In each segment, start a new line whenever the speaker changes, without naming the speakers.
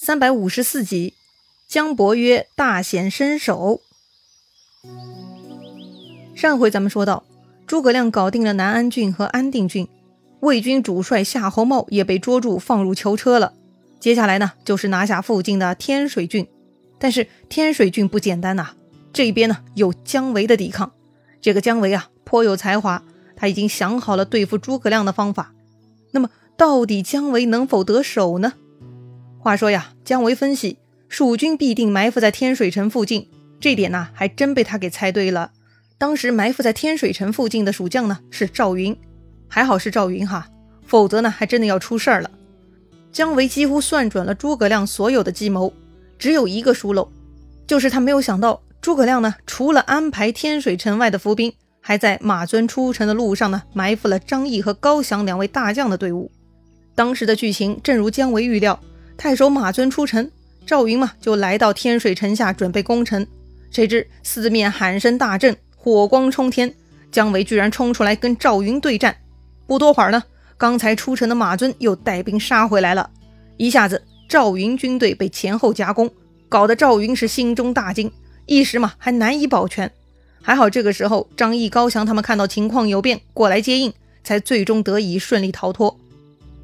三百五十四集，姜伯约大显身手。上回咱们说到，诸葛亮搞定了南安郡和安定郡，魏军主帅夏侯茂也被捉住，放入囚车了。接下来呢，就是拿下附近的天水郡。但是天水郡不简单呐，这边呢有姜维的抵抗。这个姜维啊，颇有才华，他已经想好了对付诸葛亮的方法。那么，到底姜维能否得手呢？话说呀，姜维分析蜀军必定埋伏在天水城附近，这点呢还真被他给猜对了。当时埋伏在天水城附近的蜀将呢是赵云，还好是赵云哈，否则呢还真的要出事儿了。姜维几乎算准了诸葛亮所有的计谋，只有一个疏漏，就是他没有想到诸葛亮呢除了安排天水城外的伏兵，还在马尊出城的路上呢埋伏了张翼和高翔两位大将的队伍。当时的剧情正如姜维预料。太守马尊出城，赵云嘛就来到天水城下准备攻城。谁知四面喊声大震，火光冲天，姜维居然冲出来跟赵云对战。不多会儿呢，刚才出城的马尊又带兵杀回来了。一下子，赵云军队被前后夹攻，搞得赵云是心中大惊，一时嘛还难以保全。还好这个时候张翼、高翔他们看到情况有变，过来接应，才最终得以顺利逃脱。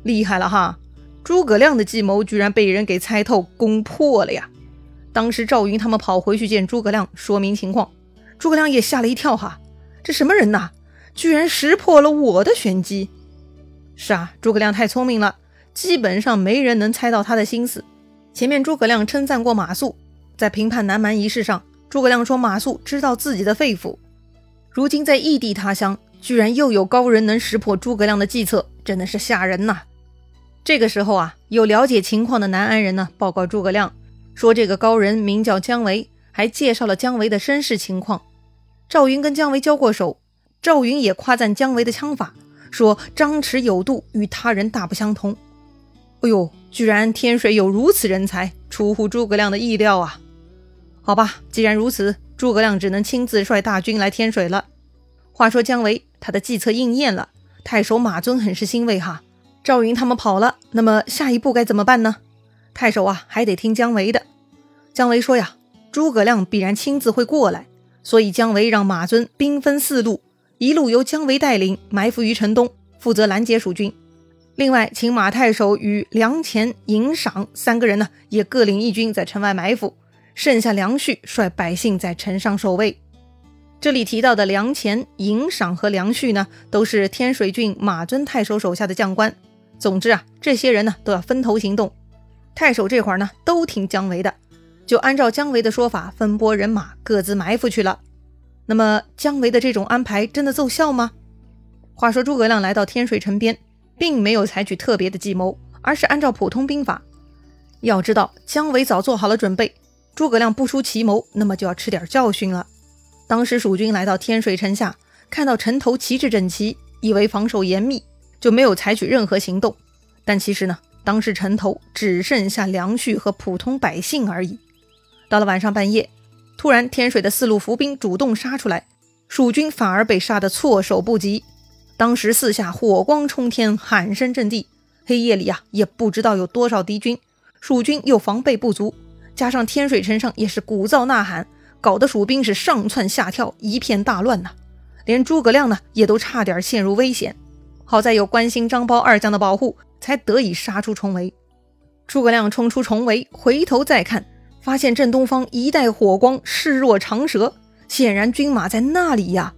厉害了哈！诸葛亮的计谋居然被人给猜透、攻破了呀！当时赵云他们跑回去见诸葛亮，说明情况，诸葛亮也吓了一跳哈，这什么人呐？居然识破了我的玄机！是啊，诸葛亮太聪明了，基本上没人能猜到他的心思。前面诸葛亮称赞过马谡，在平叛南蛮一事上，诸葛亮说马谡知道自己的肺腑。如今在异地他乡，居然又有高人能识破诸葛亮的计策，真的是吓人呐！这个时候啊，有了解情况的南安人呢，报告诸葛亮说，这个高人名叫姜维，还介绍了姜维的身世情况。赵云跟姜维交过手，赵云也夸赞姜维的枪法，说张弛有度，与他人大不相同。哎呦，居然天水有如此人才，出乎诸葛亮的意料啊！好吧，既然如此，诸葛亮只能亲自率大军来天水了。话说姜维他的计策应验了，太守马尊很是欣慰哈。赵云他们跑了，那么下一步该怎么办呢？太守啊，还得听姜维的。姜维说呀，诸葛亮必然亲自会过来，所以姜维让马尊兵分四路，一路由姜维带领埋伏于城东，负责拦截蜀军。另外，请马太守与梁前、尹赏三个人呢，也各领一军在城外埋伏，剩下梁旭率百姓在城上守卫。这里提到的梁前、尹赏和梁旭呢，都是天水郡马尊太守手下的将官。总之啊，这些人呢都要分头行动。太守这会儿呢都听姜维的，就按照姜维的说法分拨人马，各自埋伏去了。那么姜维的这种安排真的奏效吗？话说诸葛亮来到天水城边，并没有采取特别的计谋，而是按照普通兵法。要知道姜维早做好了准备，诸葛亮不出奇谋，那么就要吃点教训了。当时蜀军来到天水城下，看到城头旗帜整齐，以为防守严密。就没有采取任何行动，但其实呢，当时城头只剩下梁旭和普通百姓而已。到了晚上半夜，突然天水的四路伏兵主动杀出来，蜀军反而被杀得措手不及。当时四下火光冲天，喊声震地，黑夜里呀，也不知道有多少敌军。蜀军又防备不足，加上天水城上也是鼓噪呐喊，搞得蜀兵是上蹿下跳，一片大乱呐。连诸葛亮呢，也都差点陷入危险。好在有关兴、张苞二将的保护，才得以杀出重围。诸葛亮冲出重围，回头再看，发现正东方一带火光，势若长蛇，显然军马在那里呀。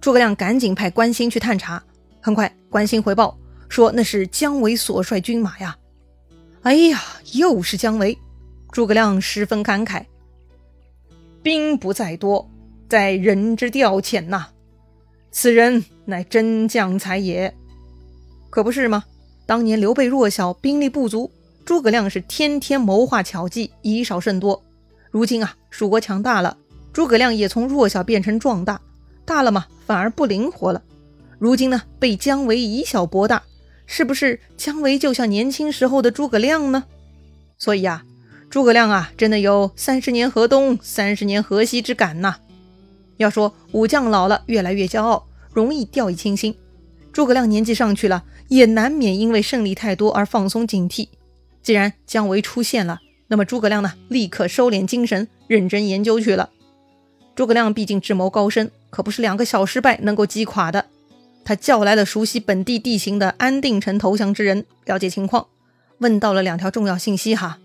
诸葛亮赶紧派关兴去探查。很快，关兴回报说那是姜维所率军马呀。哎呀，又是姜维！诸葛亮十分感慨：兵不在多，在人之调遣呐。此人乃真将才也，可不是吗？当年刘备弱小，兵力不足，诸葛亮是天天谋划巧计，以少胜多。如今啊，蜀国强大了，诸葛亮也从弱小变成壮大，大了嘛，反而不灵活了。如今呢，被姜维以小博大，是不是姜维就像年轻时候的诸葛亮呢？所以啊，诸葛亮啊，真的有三十年河东，三十年河西之感呐。要说武将老了，越来越骄傲，容易掉以轻心。诸葛亮年纪上去了，也难免因为胜利太多而放松警惕。既然姜维出现了，那么诸葛亮呢，立刻收敛精神，认真研究去了。诸葛亮毕竟智谋高深，可不是两个小失败能够击垮的。他叫来了熟悉本地地形的安定城投降之人，了解情况，问到了两条重要信息哈。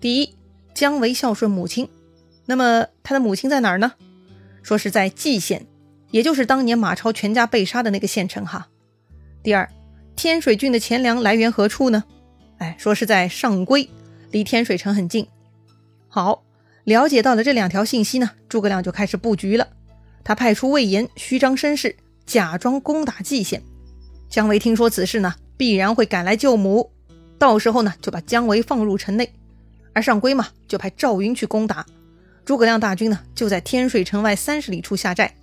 第一，姜维孝顺母亲，那么他的母亲在哪儿呢？说是在蓟县，也就是当年马超全家被杀的那个县城哈。第二，天水郡的钱粮来源何处呢？哎，说是在上邽，离天水城很近。好。了解到了这两条信息呢，诸葛亮就开始布局了。他派出魏延虚张声势，假装攻打蓟县。姜维听说此事呢，必然会赶来救母，到时候呢，就把姜维放入城内。而上邽嘛，就派赵云去攻打。诸葛亮大军呢，就在天水城外三十里处下寨。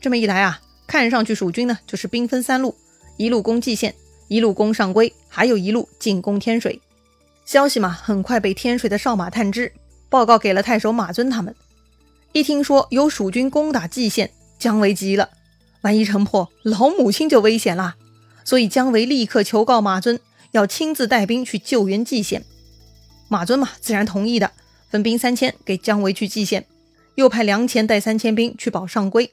这么一来啊，看上去蜀军呢，就是兵分三路：一路攻蓟县，一路攻上邽，还有一路进攻天水。消息嘛，很快被天水的哨马探知。报告给了太守马尊他们。一听说有蜀军攻打蓟县，姜维急了，万一城破，老母亲就危险了。所以姜维立刻求告马尊，要亲自带兵去救援蓟县。马尊嘛，自然同意的，分兵三千给姜维去蓟县，又派梁前带三千兵去保上邽。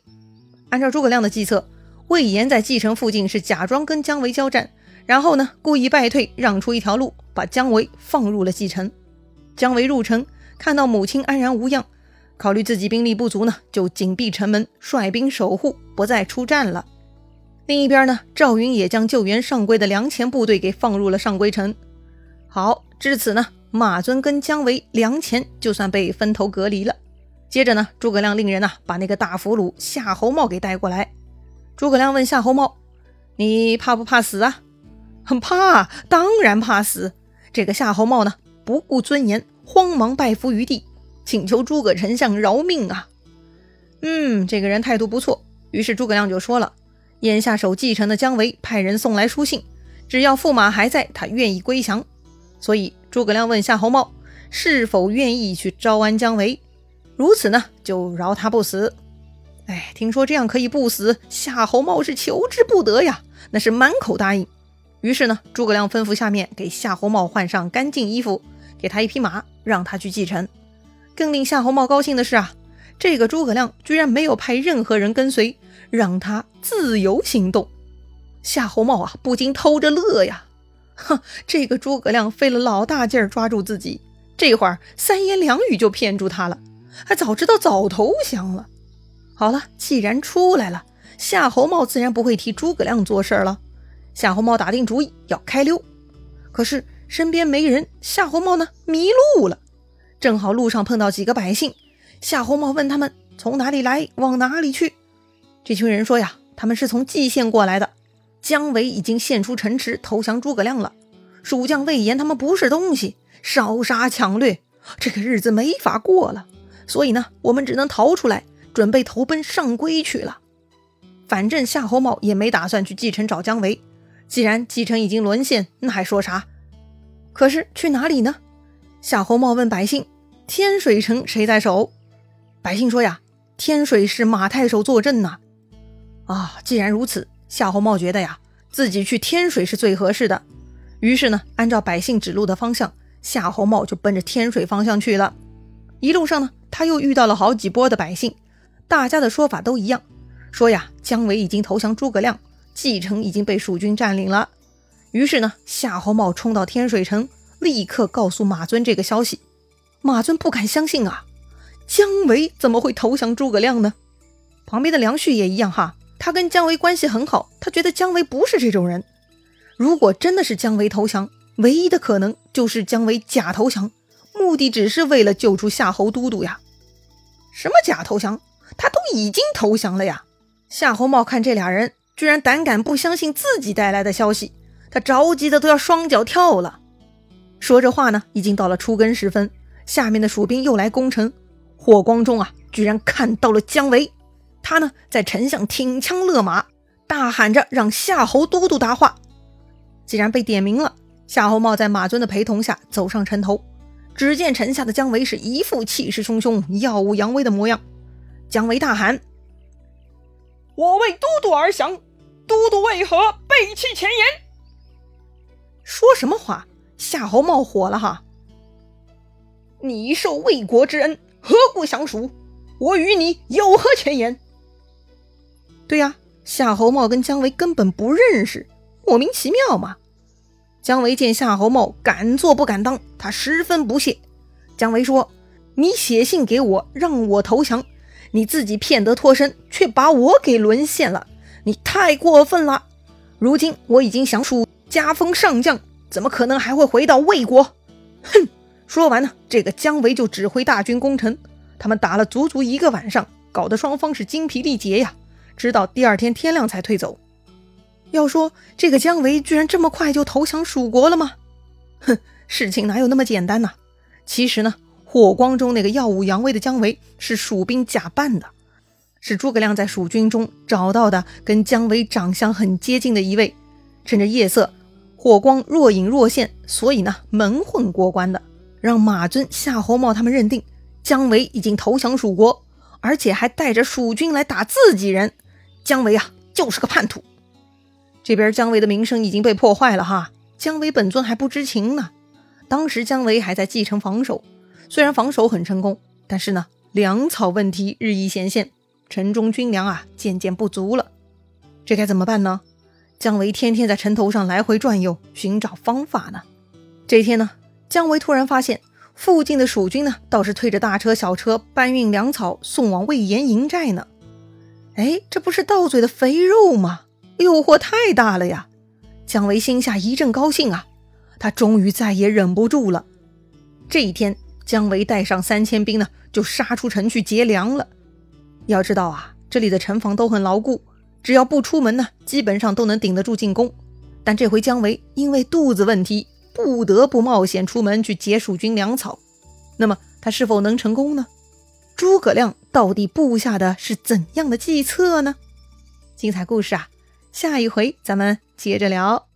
按照诸葛亮的计策，魏延在蓟城附近是假装跟姜维交战，然后呢故意败退，让出一条路，把姜维放入了蓟城。姜维入城。看到母亲安然无恙，考虑自己兵力不足呢，就紧闭城门，率兵守护，不再出战了。另一边呢，赵云也将救援上邽的梁前部队给放入了上邽城。好，至此呢，马尊跟姜维、梁前就算被分头隔离了。接着呢，诸葛亮令人呐把那个大俘虏夏侯茂给带过来。诸葛亮问夏侯茂：“你怕不怕死啊？”“很怕，当然怕死。”这个夏侯茂呢，不顾尊严。慌忙拜伏于地，请求诸葛丞相饶命啊！嗯，这个人态度不错。于是诸葛亮就说了：眼下守蓟城的姜维派人送来书信，只要驸马还在，他愿意归降。所以诸葛亮问夏侯茂是否愿意去招安姜维，如此呢，就饶他不死。哎，听说这样可以不死，夏侯茂是求之不得呀，那是满口答应。于是呢，诸葛亮吩咐下面给夏侯茂换上干净衣服，给他一匹马。让他去继承。更令夏侯茂高兴的是啊，这个诸葛亮居然没有派任何人跟随，让他自由行动。夏侯茂啊，不禁偷着乐呀，哼，这个诸葛亮费了老大劲儿抓住自己，这会儿三言两语就骗住他了，还早知道早投降了。好了，既然出来了，夏侯茂自然不会替诸葛亮做事了。夏侯茂打定主意要开溜，可是。身边没人，夏侯茂呢迷路了。正好路上碰到几个百姓，夏侯茂问他们从哪里来，往哪里去。这群人说呀，他们是从蓟县过来的。姜维已经献出城池投降诸葛亮了，蜀将魏延他们不是东西，烧杀抢掠，这个日子没法过了。所以呢，我们只能逃出来，准备投奔上邽去了。反正夏侯茂也没打算去蓟城找姜维，既然蓟城已经沦陷，那还说啥？可是去哪里呢？夏侯茂问百姓：“天水城谁在守？”百姓说：“呀，天水是马太守坐镇呐。”啊，既然如此，夏侯茂觉得呀，自己去天水是最合适的。于是呢，按照百姓指路的方向，夏侯茂就奔着天水方向去了。一路上呢，他又遇到了好几波的百姓，大家的说法都一样，说呀，姜维已经投降诸葛亮，蓟城已经被蜀军占领了。于是呢，夏侯茂冲到天水城，立刻告诉马尊这个消息。马尊不敢相信啊，姜维怎么会投降诸葛亮呢？旁边的梁旭也一样哈，他跟姜维关系很好，他觉得姜维不是这种人。如果真的是姜维投降，唯一的可能就是姜维假投降，目的只是为了救出夏侯都督呀。什么假投降？他都已经投降了呀！夏侯茂看这俩人居然胆敢不相信自己带来的消息。他着急的都要双脚跳了。说这话呢，已经到了初更时分，下面的蜀兵又来攻城。火光中啊，居然看到了姜维，他呢在城下挺枪勒马，大喊着让夏侯都督答话。既然被点名了，夏侯茂在马尊的陪同下走上城头。只见城下的姜维是一副气势汹汹、耀武扬威的模样。姜维大喊：“
我为都督而降，都督为何背弃前言？”
说什么话？夏侯茂火了哈！
你受魏国之恩，何故降蜀？我与你有何前言？
对呀，夏侯茂跟姜维根本不认识，莫名其妙嘛。姜维见夏侯茂敢做不敢当，他十分不屑。姜维说：“你写信给我，让我投降，你自己骗得脱身，却把我给沦陷了，你太过分了。如今我已经降蜀，加封上将，怎么可能还会回到魏国？”哼！说完呢，这个姜维就指挥大军攻城。他们打了足足一个晚上，搞得双方是精疲力竭呀，直到第二天天亮才退走。要说这个姜维居然这么快就投降蜀国了吗？哼，事情哪有那么简单呢？其实呢，火光中那个耀武扬威的姜维是蜀兵假扮的，是诸葛亮在蜀军中找到的跟姜维长相很接近的一位，趁着夜色，火光若隐若现，所以呢蒙混过关的，让马尊、夏侯茂他们认定姜维已经投降蜀国，而且还带着蜀军来打自己人，姜维啊就是个叛徒。这边姜维的名声已经被破坏了哈，姜维本尊还不知情呢。当时姜维还在继承防守，虽然防守很成功，但是呢粮草问题日益显现，城中军粮啊渐渐不足了。这该怎么办呢？姜维天天在城头上来回转悠，寻找方法呢。这天呢，姜维突然发现附近的蜀军呢倒是推着大车小车搬运粮草送往魏延营寨呢。哎，这不是到嘴的肥肉吗？诱惑太大了呀！姜维心下一阵高兴啊，他终于再也忍不住了。这一天，姜维带上三千兵呢，就杀出城去劫粮了。要知道啊，这里的城防都很牢固，只要不出门呢，基本上都能顶得住进攻。但这回姜维因为肚子问题，不得不冒险出门去劫蜀军粮草。那么他是否能成功呢？诸葛亮到底布下的是怎样的计策呢？精彩故事啊！下一回咱们接着聊。